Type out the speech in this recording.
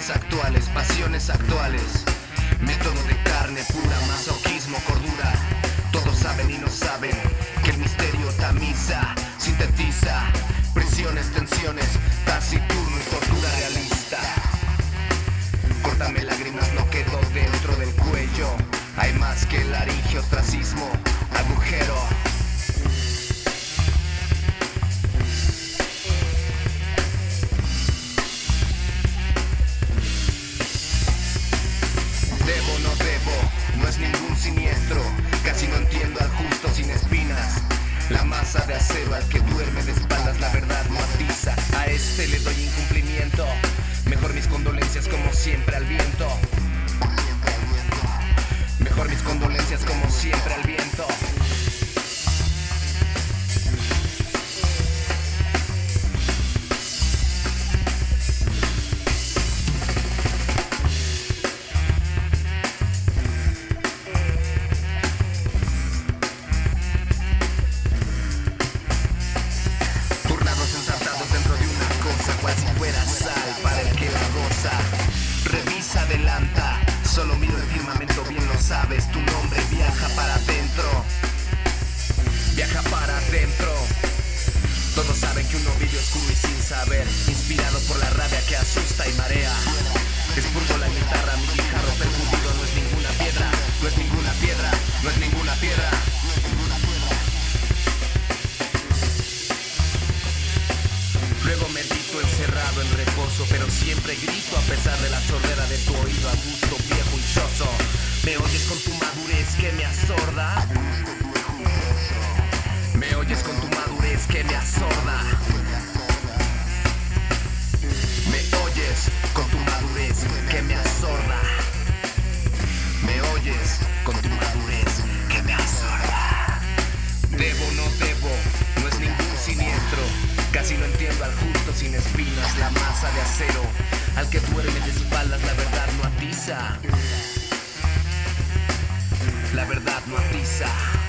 prisiones actuales, pasiones actuales. Método de carne pura, masoquismo, cordura. Todos saben y no saben que el misterio tamiza, sintetiza. Presiones, tensiones, taciturno y tortura realista. Córtame lágrimas, no quedó dentro del cuello. Hay más que laringe, ostracismo, Casi no entiendo al justo sin espinas. La masa de acero al que duerme de espaldas, la verdad no atiza. A este le doy incumplimiento. Mejor mis condolencias como siempre al viento. Mejor mis condolencias como siempre al viento. Si fuera sal para el que la goza. Revisa, adelanta, solo miro el firmamento, bien lo sabes. Tu nombre viaja para adentro, viaja para adentro. Todos saben que uno vive oscuro y sin saber, inspirado por la rabia que asusta y marea. Expurgo la guitarra, mi guijarro percutido no es ninguna piedra, no es ninguna piedra, no es ninguna piedra. Luego medito encerrado en reposo, pero siempre grito a pesar de la sordera de tu oído a gusto sin espinas, la masa de acero. Al que duerme de espaldas, la verdad no atiza. La verdad no atiza.